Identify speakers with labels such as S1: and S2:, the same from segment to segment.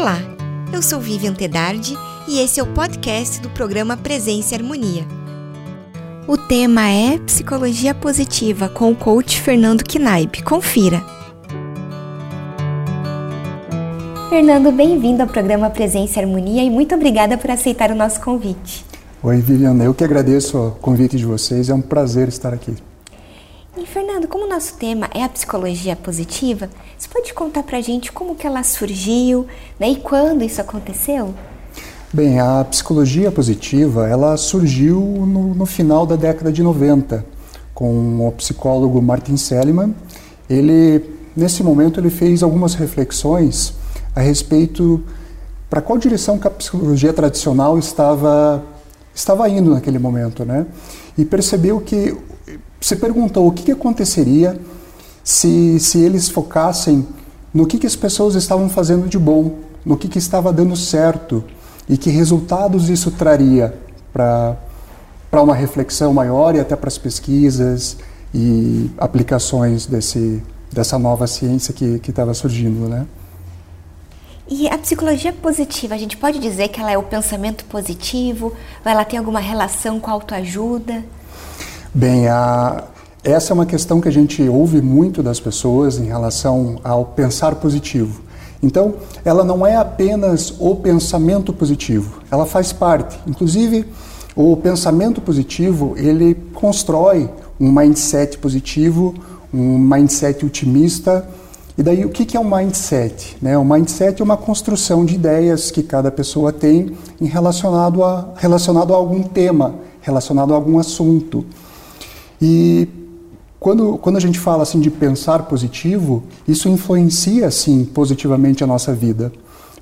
S1: Olá, eu sou Vivian Tedardi e esse é o podcast do programa Presença e Harmonia. O tema é Psicologia Positiva com o coach Fernando Knaip. Confira! Fernando, bem-vindo ao programa Presença e Harmonia e muito obrigada por aceitar o nosso convite.
S2: Oi, Vivian, eu que agradeço o convite de vocês, é um prazer estar aqui.
S1: Como o nosso tema é a psicologia positiva, você pode contar pra gente como que ela surgiu né, e quando isso aconteceu?
S2: Bem, a psicologia positiva, ela surgiu no, no final da década de 90, com o psicólogo Martin Seligman. Ele, nesse momento, ele fez algumas reflexões a respeito para qual direção que a psicologia tradicional estava estava indo naquele momento, né? E percebeu que se perguntou o que, que aconteceria se, se eles focassem no que, que as pessoas estavam fazendo de bom, no que, que estava dando certo e que resultados isso traria para uma reflexão maior e até para as pesquisas e aplicações desse, dessa nova ciência que estava surgindo, né?
S1: E a psicologia positiva, a gente pode dizer que ela é o pensamento positivo? Ela tem alguma relação com a autoajuda?
S2: Bem, a, essa é uma questão que a gente ouve muito das pessoas em relação ao pensar positivo. Então, ela não é apenas o pensamento positivo, ela faz parte. Inclusive, o pensamento positivo, ele constrói um mindset positivo, um mindset otimista. E daí, o que é um mindset? Né? O mindset é uma construção de ideias que cada pessoa tem em relacionado a, relacionado a algum tema, relacionado a algum assunto. E quando, quando a gente fala assim de pensar positivo, isso influencia sim positivamente a nossa vida.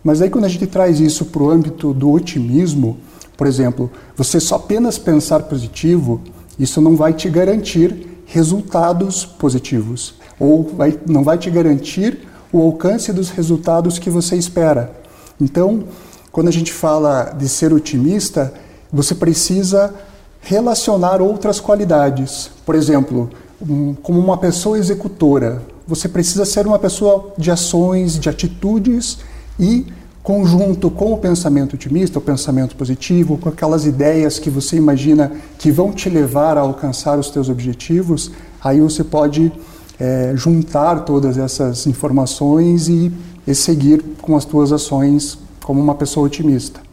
S2: Mas aí quando a gente traz isso para o âmbito do otimismo, por exemplo, você só apenas pensar positivo, isso não vai te garantir resultados positivos ou vai, não vai te garantir o alcance dos resultados que você espera. Então, quando a gente fala de ser otimista, você precisa relacionar outras qualidades. Por exemplo, um, como uma pessoa executora, você precisa ser uma pessoa de ações, de atitudes e conjunto com o pensamento otimista, o pensamento positivo, com aquelas ideias que você imagina que vão te levar a alcançar os teus objetivos, aí você pode é, juntar todas essas informações e, e seguir com as tuas ações como uma pessoa otimista.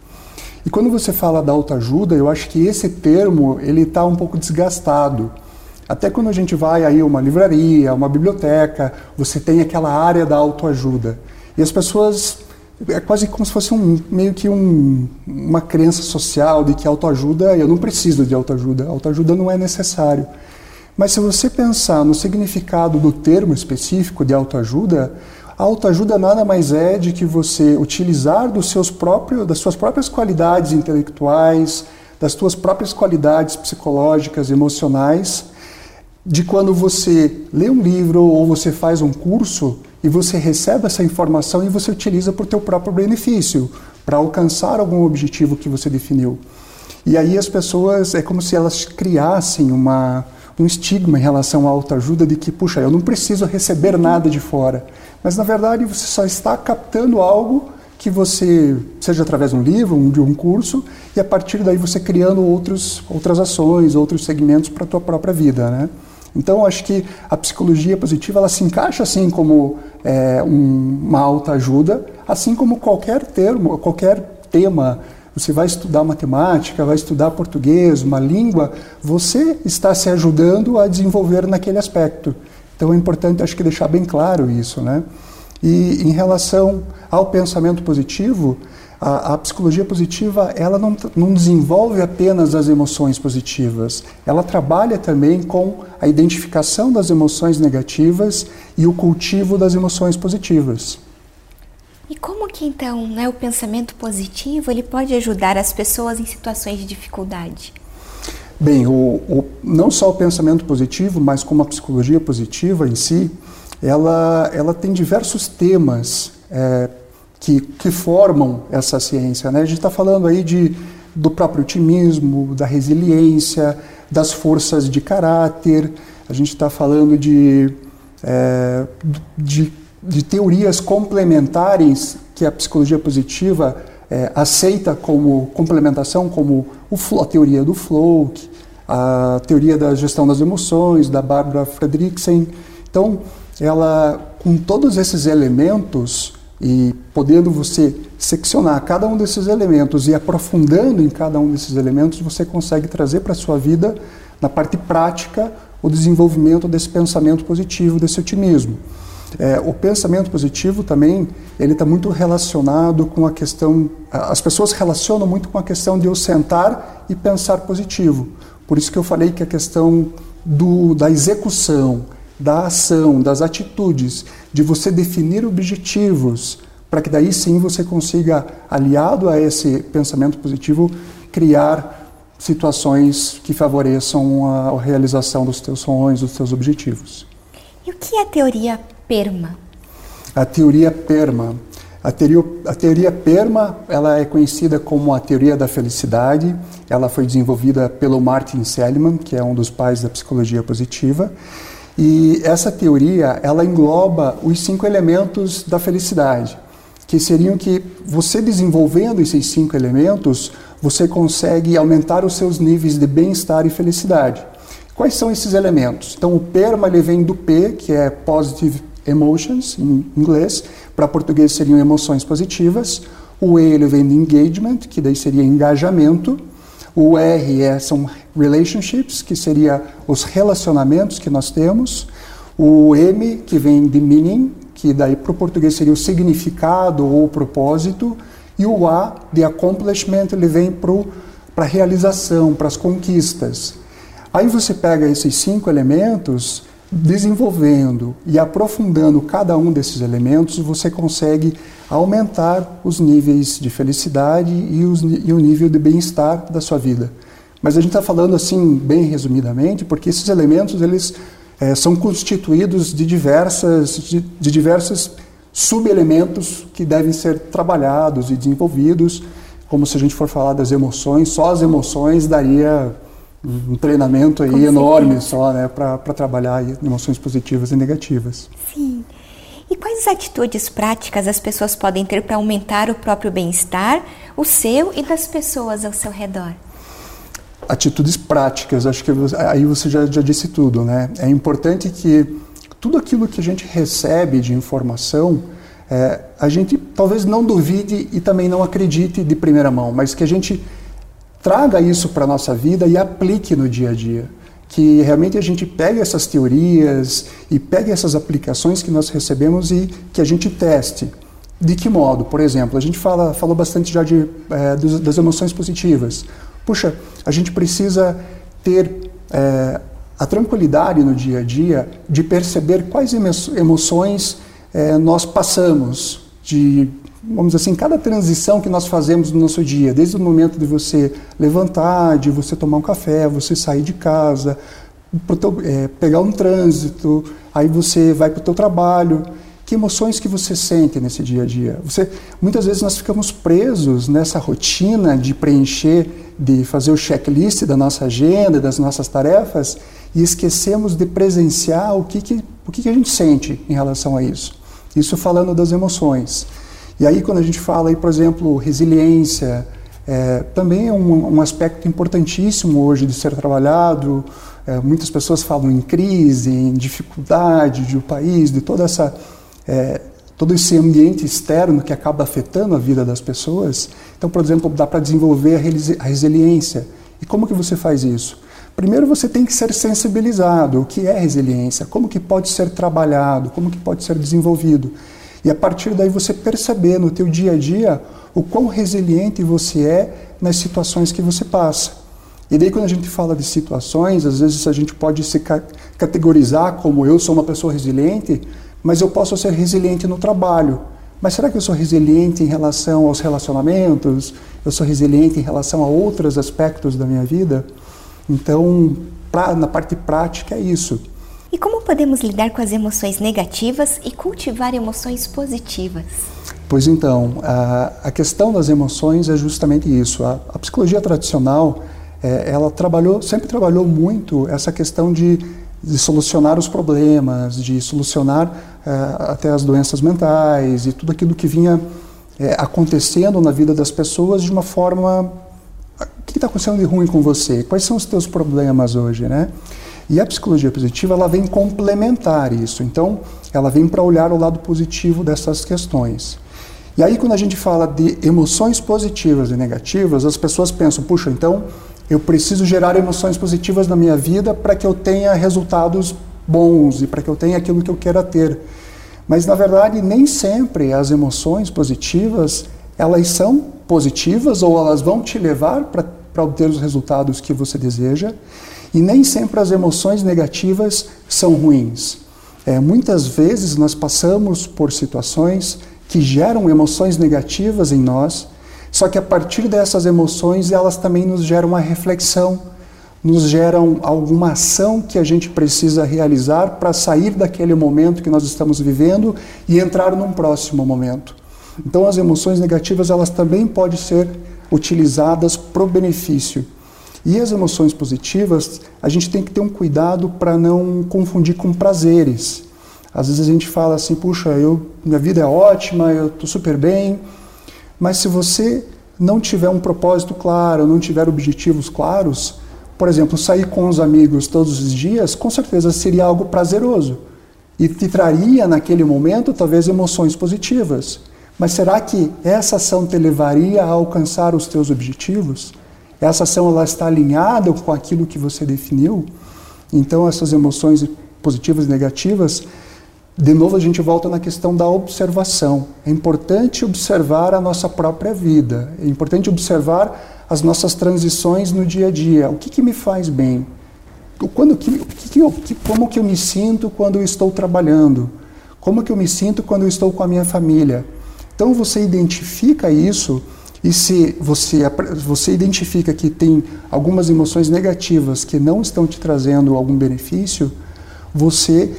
S2: E quando você fala da autoajuda, eu acho que esse termo ele está um pouco desgastado. Até quando a gente vai aí a uma livraria, uma biblioteca, você tem aquela área da autoajuda. E as pessoas é quase como se fosse um meio que um, uma crença social de que autoajuda, eu não preciso de autoajuda, autoajuda não é necessário. Mas se você pensar no significado do termo específico de autoajuda, autoajuda nada mais é de que você utilizar dos seus próprios, das suas próprias qualidades intelectuais, das suas próprias qualidades psicológicas, emocionais, de quando você lê um livro ou você faz um curso e você recebe essa informação e você utiliza para o teu próprio benefício, para alcançar algum objetivo que você definiu. E aí as pessoas, é como se elas criassem uma, um estigma em relação à autoajuda de que, puxa, eu não preciso receber nada de fora. Mas na verdade você só está captando algo que você, seja através de um livro, de um curso, e a partir daí você criando outros, outras ações, outros segmentos para a tua própria vida, né? Então, acho que a psicologia positiva ela se encaixa assim como é, um, uma autoajuda, assim como qualquer termo, qualquer tema você vai estudar matemática, vai estudar português, uma língua, você está se ajudando a desenvolver naquele aspecto. Então é importante, acho que, deixar bem claro isso. Né? E em relação ao pensamento positivo, a, a, psicologia positiva ela não, não desenvolve apenas as emoções positivas, ela trabalha também com a identificação das emoções negativas e o cultivo das emoções positivas.
S1: E como que então né, o pensamento positivo ele pode ajudar as pessoas em situações de dificuldade?
S2: Bem, o, o, não só o pensamento positivo, mas como a psicologia positiva em si, ela, ela tem diversos temas é, que, que formam essa ciência. Né? A gente está falando aí de, do próprio otimismo, da resiliência, das forças de caráter, a gente está falando de, é, de de teorias complementares que a psicologia positiva é, aceita como complementação, como o, a teoria do flow, a teoria da gestão das emoções, da Barbara Fredricksen. Então, ela, com todos esses elementos e podendo você seccionar cada um desses elementos e aprofundando em cada um desses elementos, você consegue trazer para a sua vida, na parte prática, o desenvolvimento desse pensamento positivo, desse otimismo. É, o pensamento positivo também ele está muito relacionado com a questão. As pessoas relacionam muito com a questão de eu sentar e pensar positivo. Por isso que eu falei que a questão do, da execução, da ação, das atitudes, de você definir objetivos, para que daí sim você consiga, aliado a esse pensamento positivo, criar situações que favoreçam a, realização dos teus sonhos, dos teus objetivos.
S1: E o que é a teoria PERMA?
S2: A teoria PERMA. A teoria, a teoria PERMA ela é conhecida como a teoria da felicidade. Ela foi desenvolvida pelo Martin Seligman, que é um dos pais da psicologia positiva. E essa teoria ela engloba os cinco elementos da felicidade, que seriam que você desenvolvendo esses cinco elementos, você consegue aumentar os seus níveis de bem-estar e felicidade. Quais são esses elementos? Então, o PERMA ele vem do P, que é Positive Emotions, em inglês, para português seriam emoções positivas. O E ele vem de Engagement, que daí seria engajamento. O R é, são relationships, que seria os relacionamentos que nós temos. O M, que vem de meaning, que daí para o português seria o significado ou o propósito. E o A, de accomplishment, ele vem para a realização, para as conquistas. Aí você pega esses cinco elementos, desenvolvendo e aprofundando cada um desses elementos, você consegue aumentar os níveis de felicidade e, os, e o nível de bem-estar da sua vida. Mas a gente está falando assim, bem resumidamente, porque esses elementos eles é, são constituídos de diversas, de, de diversos subelementos que devem ser trabalhados e desenvolvidos. Como se a gente for falar das emoções, só as emoções daria um treinamento aí enorme só, né, para trabalhar emoções positivas e negativas.
S1: Sim. E quais atitudes práticas as pessoas podem ter para aumentar o próprio bem-estar, o seu e das pessoas ao seu redor?
S2: Atitudes práticas, acho que aí você já, já disse tudo, né? É importante que tudo aquilo que a gente recebe de informação, é, a gente talvez não duvide e também não acredite de primeira mão, mas que a gente traga isso para a nossa vida e aplique no dia a dia que realmente a gente pegue essas teorias e pegue essas aplicações que nós recebemos e que a gente teste. De que modo? Por exemplo, a gente fala, falou bastante já de, é, das emoções positivas. Puxa, a gente precisa ter é, a tranquilidade no dia a dia de perceber quais emoções é, nós passamos, de vamos assim, cada transição que nós fazemos no nosso dia, desde o momento de você levantar, de você tomar um café, você sair de casa, teu, é, pegar um trânsito, aí você vai para o teu trabalho, que emoções que você sente nesse dia a dia? Você, muitas vezes nós ficamos presos nessa rotina de preencher, de fazer o checklist da nossa agenda, das nossas tarefas, e esquecemos de presenciar o que, que, o que, que a gente sente em relação a isso. Isso falando das emoções. E aí, quando a gente fala, aí, por exemplo, resiliência, é, também é um, um, aspecto importantíssimo hoje de ser trabalhado. É, muitas pessoas falam em crise, em dificuldade do país, de toda essa, é, todo esse ambiente externo que acaba afetando a vida das pessoas. Então, por exemplo, dá para desenvolver a, resiliência. E como que você faz isso? Primeiro você tem que ser sensibilizado. O que é resiliência? Como que pode ser trabalhado? Como que pode ser desenvolvido? E a partir daí você perceber no teu dia a dia o quão resiliente você é nas situações que você passa. E daí quando a gente fala de situações, às vezes a gente pode se categorizar como eu sou uma pessoa resiliente, mas eu posso ser resiliente no trabalho. Mas será que eu sou resiliente em relação aos relacionamentos? Eu sou resiliente em relação a outros aspectos da minha vida? Então, pra, na parte prática é isso.
S1: E como podemos lidar com as emoções negativas e cultivar emoções positivas?
S2: Pois então, a, questão das emoções é justamente isso. A, a psicologia tradicional, é, ela trabalhou, sempre trabalhou muito essa questão de, de solucionar os problemas, de solucionar é, até as doenças mentais e tudo aquilo que vinha é, acontecendo na vida das pessoas de uma forma. O que está acontecendo de ruim com você? Quais são os teus problemas hoje, né? E a psicologia positiva ela vem complementar isso. Então, ela vem para olhar o lado positivo dessas questões. E aí, quando a gente fala de emoções positivas e negativas, as pessoas pensam: puxa, então eu preciso gerar emoções positivas na minha vida para que eu tenha resultados bons e para que eu tenha aquilo que eu queira ter. Mas na verdade, nem sempre as emoções positivas, elas são positivas ou elas vão te levar para obter os resultados que você deseja, e nem sempre as emoções negativas são ruins. É, muitas vezes nós passamos por situações que geram emoções negativas em nós, só que a partir dessas emoções elas também nos geram uma reflexão nos geram alguma ação que a gente precisa realizar para sair daquele momento que nós estamos vivendo e entrar num próximo momento. Então as emoções negativas elas também podem ser utilizadas para o benefício. E as emoções positivas, a gente tem que ter um cuidado para não confundir com prazeres. Às vezes a gente fala assim, puxa, eu, minha vida é ótima, eu estou super bem, mas se você não tiver um propósito claro, não tiver objetivos claros, por exemplo, sair com os amigos todos os dias, com certeza seria algo prazeroso e te traria naquele momento talvez emoções positivas. Mas será que essa ação te levaria a alcançar os teus objetivos? Essa ação ela está alinhada com aquilo que você definiu? Então essas emoções positivas e negativas, de novo a gente volta na questão da observação. É importante observar a nossa própria vida. É importante observar as nossas transições no dia a dia. O que, que me faz bem? Quando que, que como que eu me sinto quando eu estou trabalhando? Como que eu me sinto quando eu estou com a minha família? Então você identifica isso e se você, você identifica que tem algumas emoções negativas que não estão te trazendo algum benefício, você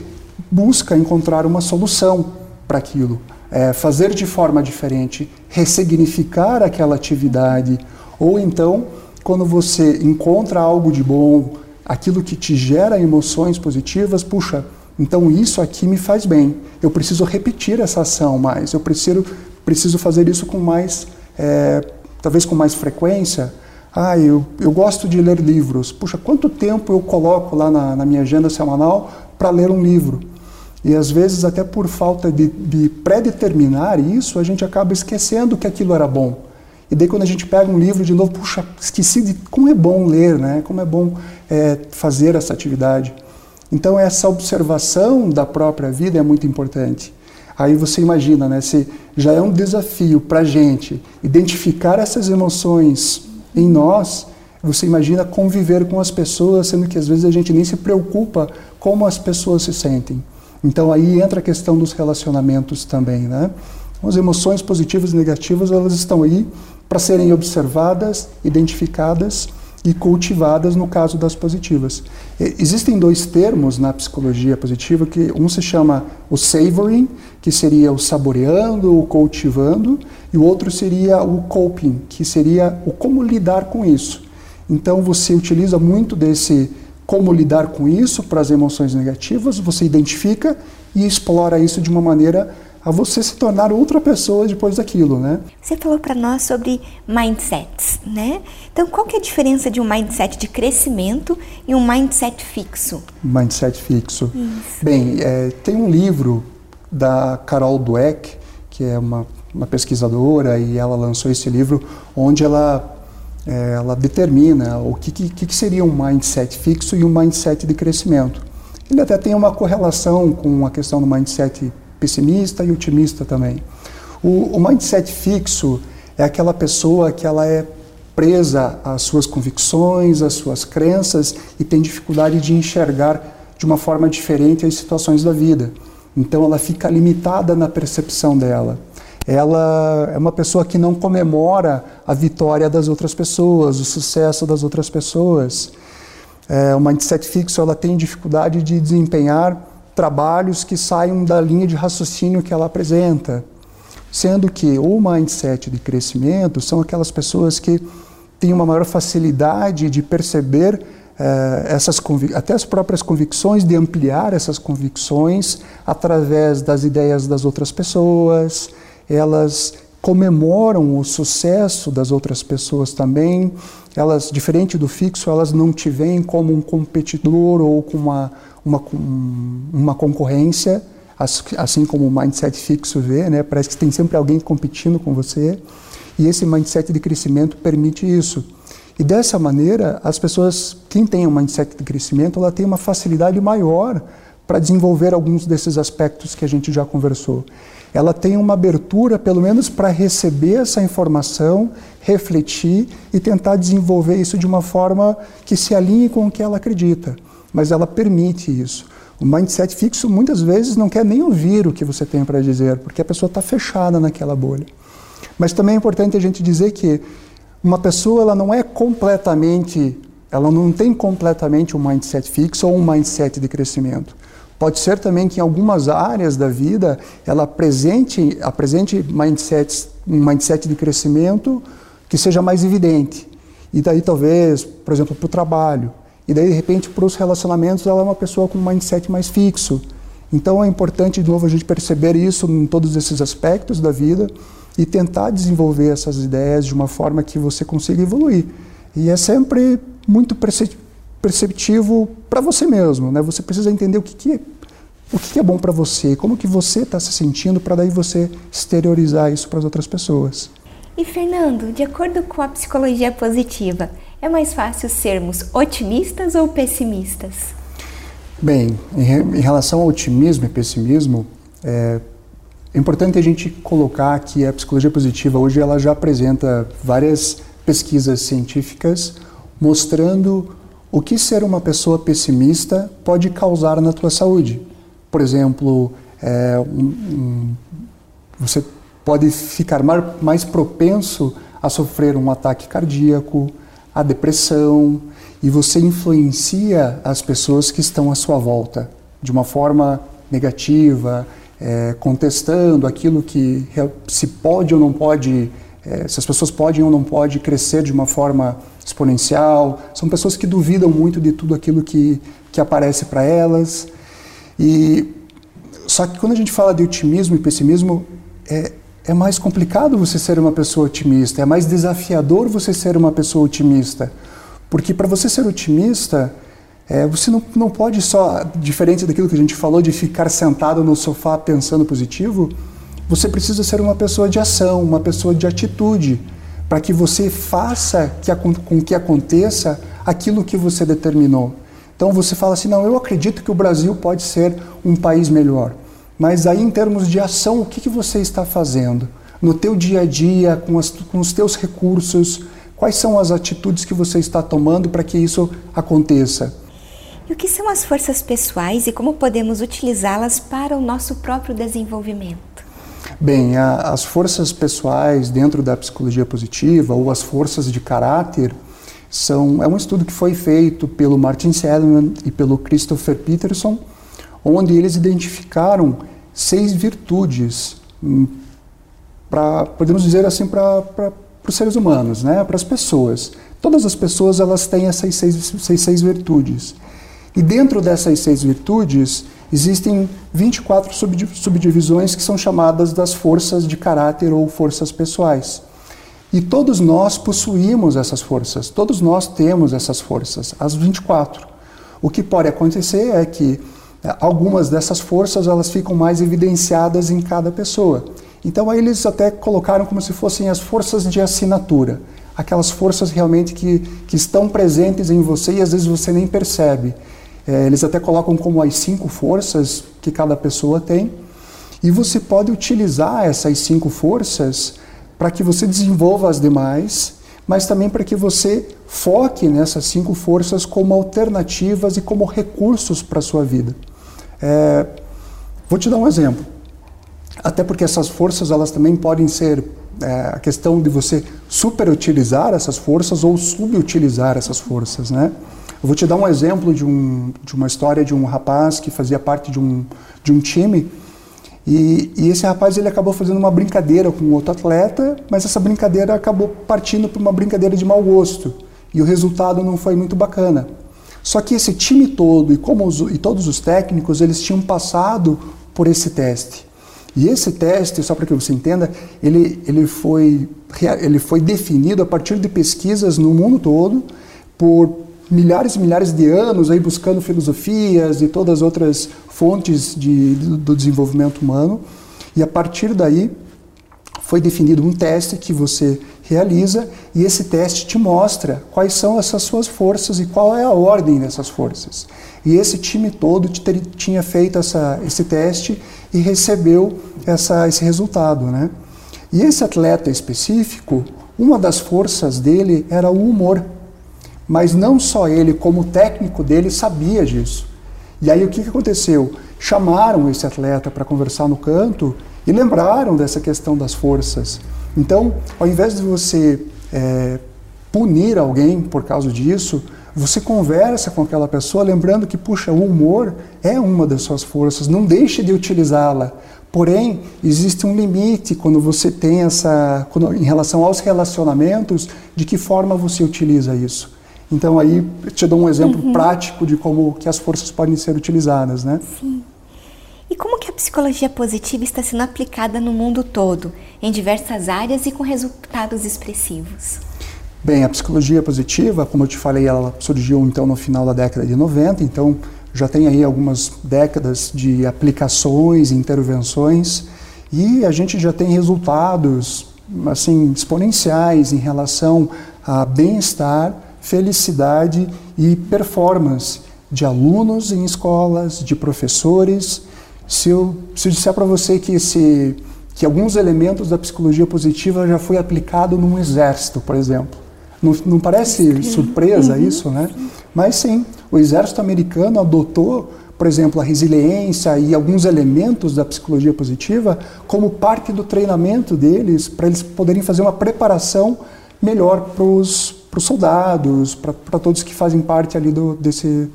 S2: busca encontrar uma solução para aquilo. É, fazer de forma diferente, ressignificar aquela atividade, ou então, quando você encontra algo de bom, aquilo que te gera emoções positivas, puxa, então isso aqui me faz bem. Eu preciso repetir essa ação mais. Eu preciso, preciso fazer isso com mais, é, talvez com mais frequência. Ah, eu, eu gosto de ler livros. Puxa, quanto tempo eu coloco lá na, na minha agenda semanal para ler um livro? E às vezes, até por falta de, de pré-determinar isso, a gente acaba esquecendo que aquilo era bom. E daí quando a gente pega um livro de novo, puxa, esqueci de como é bom ler, né? Como é bom é, fazer essa atividade. Então essa observação da própria vida é muito importante. Aí você imagina, né? Se já é um desafio para a gente identificar essas emoções em nós, você imagina conviver com as pessoas, sendo que às vezes a gente nem se preocupa como as pessoas se sentem. Então aí entra a questão dos relacionamentos também, né? As emoções positivas e negativas, elas estão aí para serem observadas, identificadas e cultivadas no caso das positivas. Existem dois termos na psicologia positiva que um se chama o savoring, que seria o saboreando, o cultivando, e o outro seria o coping, que seria o como lidar com isso. Então você utiliza muito desse como lidar com isso para as emoções negativas, você identifica e explora isso de uma maneira a você se tornar outra pessoa depois daquilo, né?
S1: Você falou para nós sobre mindsets, né? Então, qual que é a diferença de um mindset de crescimento e um mindset fixo?
S2: Mindset fixo.
S1: Isso.
S2: Bem, é, tem um livro da Carol Dweck, que é uma, uma pesquisadora, e ela lançou esse livro onde ela é, ela determina o que, que, que seria um mindset fixo e um mindset de crescimento. Ele até tem uma correlação com a questão do mindset pessimista e otimista também. O, o mindset fixo é aquela pessoa que ela é presa às suas convicções, às suas crenças e tem dificuldade de enxergar de uma forma diferente as situações da vida. Então ela fica limitada na percepção dela. Ela é uma pessoa que não comemora a vitória das outras pessoas, o sucesso das outras pessoas. É, o mindset fixo ela tem dificuldade de desempenhar trabalhos que saiam da linha de raciocínio que ela apresenta. Sendo que o mindset de crescimento são aquelas pessoas que têm uma maior facilidade de perceber eh, essas até as próprias convicções, de ampliar essas convicções através das ideias das outras pessoas. Elas comemoram o sucesso das outras pessoas também. Elas, diferente do fixo, elas não te veem como um competidor ou com uma, uma, uma concorrência, assim como o mindset fixo vê, né? Parece que tem sempre alguém competindo com você. E esse mindset de crescimento permite isso. E dessa maneira, as pessoas, quem tem um mindset de crescimento, ela tem uma facilidade maior para desenvolver alguns desses aspectos que a gente já conversou. Ela tem uma abertura, pelo menos, para receber essa informação, refletir e tentar desenvolver isso de uma forma que se alinhe com o que ela acredita. Mas ela permite isso. O mindset fixo muitas vezes não quer nem ouvir o que você tem para dizer, porque a pessoa está fechada naquela bolha. Mas também é importante a gente dizer que uma pessoa ela não é completamente, ela não tem completamente um mindset fixo ou um mindset de crescimento. Pode ser também que em algumas áreas da vida ela apresente, apresente mindsets, um mindset de crescimento que seja mais evidente. E daí talvez, por exemplo, para o trabalho. E daí, de repente, para os relacionamentos, ela é uma pessoa com um mindset mais fixo. Então é importante, de novo, a gente perceber isso em todos esses aspectos da vida e tentar desenvolver essas ideias de uma forma que você consiga evoluir. E é sempre muito perceptivo para você mesmo, né? Você precisa entender o que, que é, o que, que é bom para você, como que você está se sentindo para daí você exteriorizar isso para as outras pessoas.
S1: E Fernando, de acordo com a psicologia positiva, é mais fácil sermos otimistas ou pessimistas?
S2: Bem, em, relação ao otimismo e pessimismo, é, é importante a gente colocar que a psicologia positiva hoje ela já apresenta várias pesquisas científicas mostrando o que ser uma pessoa pessimista pode causar na tua saúde. Por exemplo, é, um, um, você pode ficar mais propenso a sofrer um ataque cardíaco, a depressão, e você influencia as pessoas que estão à sua volta de uma forma negativa, é, contestando aquilo que se pode ou não pode, é, se as pessoas podem ou não podem crescer de uma forma exponencial. São pessoas que duvidam muito de tudo aquilo que, que aparece para elas. E só que quando a gente fala de otimismo e pessimismo, é, é mais complicado você ser uma pessoa otimista, é mais desafiador você ser uma pessoa otimista. Porque para você ser otimista, é, você não, não pode só, diferente daquilo que a gente falou, de ficar sentado no sofá pensando positivo, você precisa ser uma pessoa de ação, uma pessoa de atitude, para que você faça que, com que aconteça aquilo que você determinou. Então você fala assim: não, eu acredito que o Brasil pode ser um país melhor. Mas aí, em termos de ação, o que, que você está fazendo? No teu dia a dia, com, as, com os teus recursos, quais são as atitudes que você está tomando para que isso aconteça?
S1: E o que são as forças pessoais e como podemos utilizá-las para o nosso próprio desenvolvimento?
S2: Bem, a, as forças pessoais dentro da psicologia positiva ou as forças de caráter são é um estudo que foi feito pelo Martin Seligman e pelo Christopher Peterson, onde eles identificaram seis virtudes hum, para podemos dizer assim para os seres humanos, né, para as pessoas. Todas as pessoas elas têm essas seis, seis, seis virtudes. E dentro dessas seis virtudes, existem 24 subdivisões que são chamadas das forças de caráter ou forças pessoais. E todos nós possuímos essas forças, todos nós temos essas forças, as 24. O que pode acontecer é que é, algumas dessas forças elas ficam mais evidenciadas em cada pessoa. Então aí eles até colocaram como se fossem as forças de assinatura, aquelas forças realmente que, que estão presentes em você e às vezes você nem percebe. É, eles até colocam como as cinco forças que cada pessoa tem. E você pode utilizar essas cinco forças para que você desenvolva as demais, mas também para que você foque nessas cinco forças como alternativas e como recursos para a sua vida. É, vou te dar um exemplo. Até porque essas forças elas também podem ser é, a questão de você superutilizar essas forças ou subutilizar essas forças, né? Eu vou te dar um exemplo de, um, de uma história de um rapaz que fazia parte de um, de um time e, e, esse rapaz ele acabou fazendo uma brincadeira com outro atleta, mas essa brincadeira acabou partindo para uma brincadeira de mau gosto e o resultado não foi muito bacana. Só que esse time todo e, como os, e todos os técnicos eles tinham passado por esse teste. E esse teste, só para que você entenda, ele, ele, foi, ele foi definido a partir de pesquisas no mundo todo por milhares e milhares de anos aí buscando filosofias e todas as outras fontes de, do desenvolvimento humano. E a partir daí foi definido um teste que você realiza e esse teste te mostra quais são essas suas forças e qual é a ordem dessas forças. E esse time todo tinha feito essa, esse teste e recebeu essa, esse resultado. Né? E esse atleta específico, uma das forças dele era o humor. Mas não só ele, como o técnico dele, sabia disso. E aí o que, aconteceu? Chamaram esse atleta para conversar no canto e lembraram dessa questão das forças. Então, ao invés de você é, punir alguém por causa disso, você conversa com aquela pessoa, lembrando que, puxa, o humor é uma das suas forças, não deixe de utilizá-la. Porém, existe um limite quando você tem essa, quando, em relação aos relacionamentos, de que forma você utiliza isso. Então aí te dou um exemplo uhum. prático de como que as forças podem ser utilizadas, né?
S1: Sim. E como que a psicologia positiva está sendo aplicada no mundo todo, em diversas áreas e com resultados expressivos?
S2: Bem, a psicologia positiva, como eu te falei, ela surgiu então no final da década de 90, então já tem aí algumas décadas de aplicações, intervenções, e a gente já tem resultados assim exponenciais em relação a bem-estar, felicidade e performance de alunos em escolas, de professores se eu, se eu disser para você que, esse, que alguns elementos da psicologia positiva já foi aplicado num exército, por exemplo, não, não parece surpresa uhum. isso, né? Mas sim, o exército americano adotou, por exemplo, a resiliência e alguns elementos da psicologia positiva como parte do treinamento deles, para eles poderem fazer uma preparação melhor para os soldados, para todos que fazem parte ali do, desse,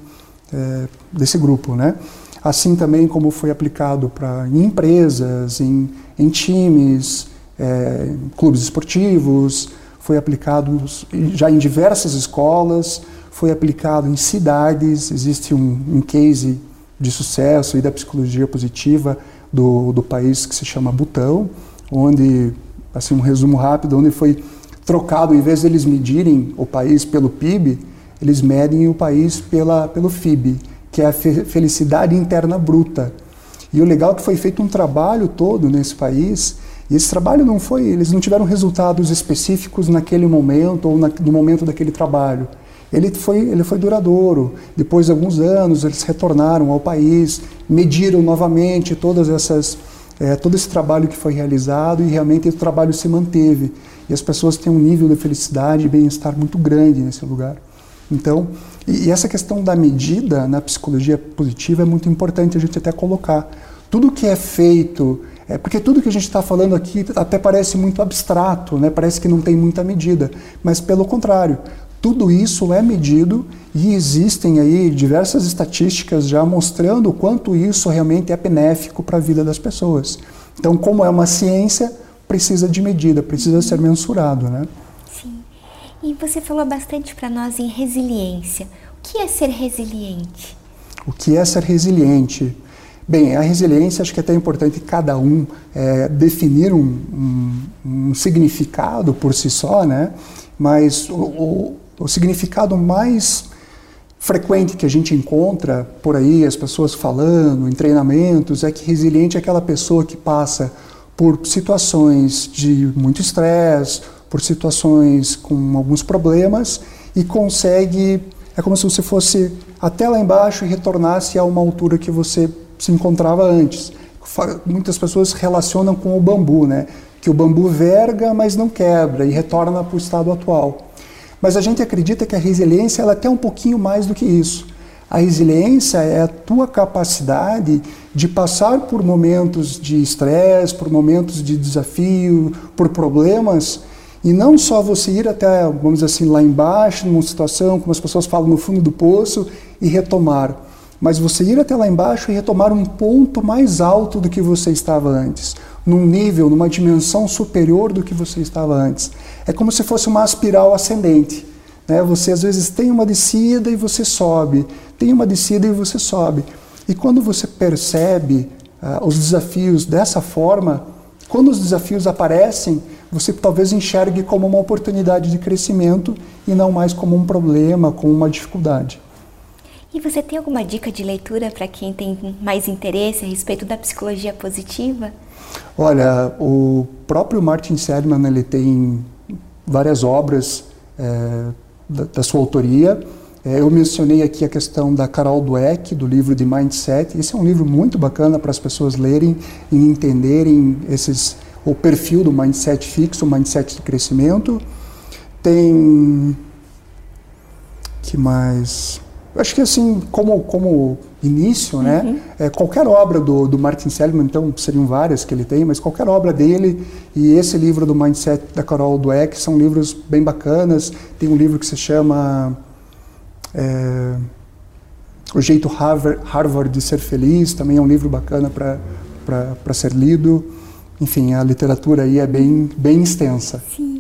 S2: é, desse grupo, né? assim também como foi aplicado para em empresas, em, em times, é, em clubes esportivos, foi aplicado já em diversas escolas, foi aplicado em cidades. Existe um, um case de sucesso e da psicologia positiva do, do país que se chama Butão, onde, assim, um resumo rápido, onde foi trocado, em vez de eles medirem o país pelo PIB, eles medem o país pela, pelo FIB, que é a felicidade interna bruta. E o legal é que foi feito um trabalho todo nesse país, e esse trabalho não foi, eles não tiveram resultados específicos naquele momento ou na, no momento daquele trabalho. Ele foi, ele foi duradouro. Depois de alguns anos, eles retornaram ao país, mediram novamente todas essas, é, todo esse trabalho que foi realizado e realmente o trabalho se manteve. E as pessoas têm um nível de felicidade e bem-estar muito grande nesse lugar. Então, e, e essa questão da medida na psicologia positiva é muito importante a gente até colocar. Tudo que é feito, é porque tudo que a gente está falando aqui até parece muito abstrato, né? parece que não tem muita medida, mas pelo contrário, tudo isso é medido e existem aí diversas estatísticas já mostrando o quanto isso realmente é benéfico para a vida das pessoas. Então, como é uma ciência, precisa de medida, precisa ser mensurado, né?
S1: E você falou bastante para nós em resiliência. O que é ser resiliente?
S2: O que é ser resiliente? Bem, a resiliência acho que é até importante cada um é, definir um, um, um, significado por si só, né? Mas o, o, o significado mais frequente que a gente encontra por aí, as pessoas falando em treinamentos, é que resiliente é aquela pessoa que passa por situações de muito estresse por situações com alguns problemas e consegue. É como se você fosse até lá embaixo e retornasse a uma altura que você se encontrava antes. Muitas pessoas relacionam com o bambu, né? Que o bambu verga, mas não quebra e retorna para o estado atual. Mas a gente acredita que a resiliência ela é até um pouquinho mais do que isso. A resiliência é a tua capacidade de passar por momentos de estresse, por momentos de desafio, por problemas e não só você ir até, vamos dizer assim, lá embaixo, numa situação, como as pessoas falam, no fundo do poço, e retomar. Mas você ir até lá embaixo e retomar um ponto mais alto do que você estava antes. Num nível, numa dimensão superior do que você estava antes. É como se fosse uma espiral ascendente. Né? Você às vezes tem uma descida e você sobe. Tem uma descida e você sobe. E quando você percebe uh, os desafios dessa forma, quando os desafios aparecem, você talvez enxergue como uma oportunidade de crescimento e não mais como um problema, como uma dificuldade.
S1: E você tem alguma dica de leitura para quem tem mais interesse a respeito da psicologia positiva?
S2: Olha, o próprio Martin Seligman ele tem várias obras é, da, sua autoria. É, eu mencionei aqui a questão da Carol Dweck, do livro de Mindset. Esse é um livro muito bacana para as pessoas lerem e entenderem esses, o perfil do mindset fixo, o mindset de crescimento. Tem. que mais? Acho que assim, como, como início, né, uhum. né? É, qualquer obra do, do Martin Seligman, então seriam várias que ele tem, mas qualquer obra dele e esse livro do Mindset da Carol Dweck são livros bem bacanas. Tem um livro que se chama é, O Jeito Harvard, Harvard de Ser Feliz, também é um livro bacana para ser lido. Enfim, a literatura aí é bem, bem extensa.
S1: Sim.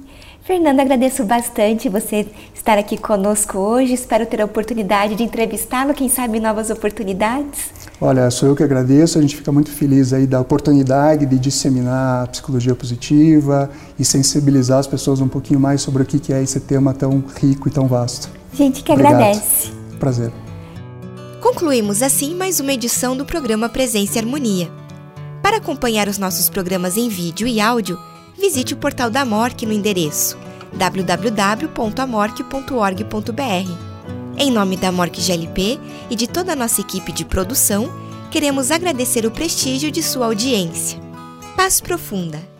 S1: Fernando, agradeço bastante você estar aqui conosco hoje. Espero ter a oportunidade de entrevistá-lo, quem sabe novas oportunidades.
S2: Olha, sou eu que agradeço. A gente fica muito feliz aí da oportunidade de disseminar a psicologia positiva e sensibilizar as pessoas um pouquinho mais sobre o que é esse tema tão rico e tão vasto.
S1: Gente que Obrigado. agradece.
S2: Prazer.
S1: Concluímos assim mais uma edição do programa Presença e Harmonia. Para acompanhar os nossos programas em vídeo e áudio, visite o portal da MORC no endereço www.amorque.org.br. Em nome da MORC GLP e de toda a nossa equipe de produção, queremos agradecer o prestígio de sua audiência. Paz profunda!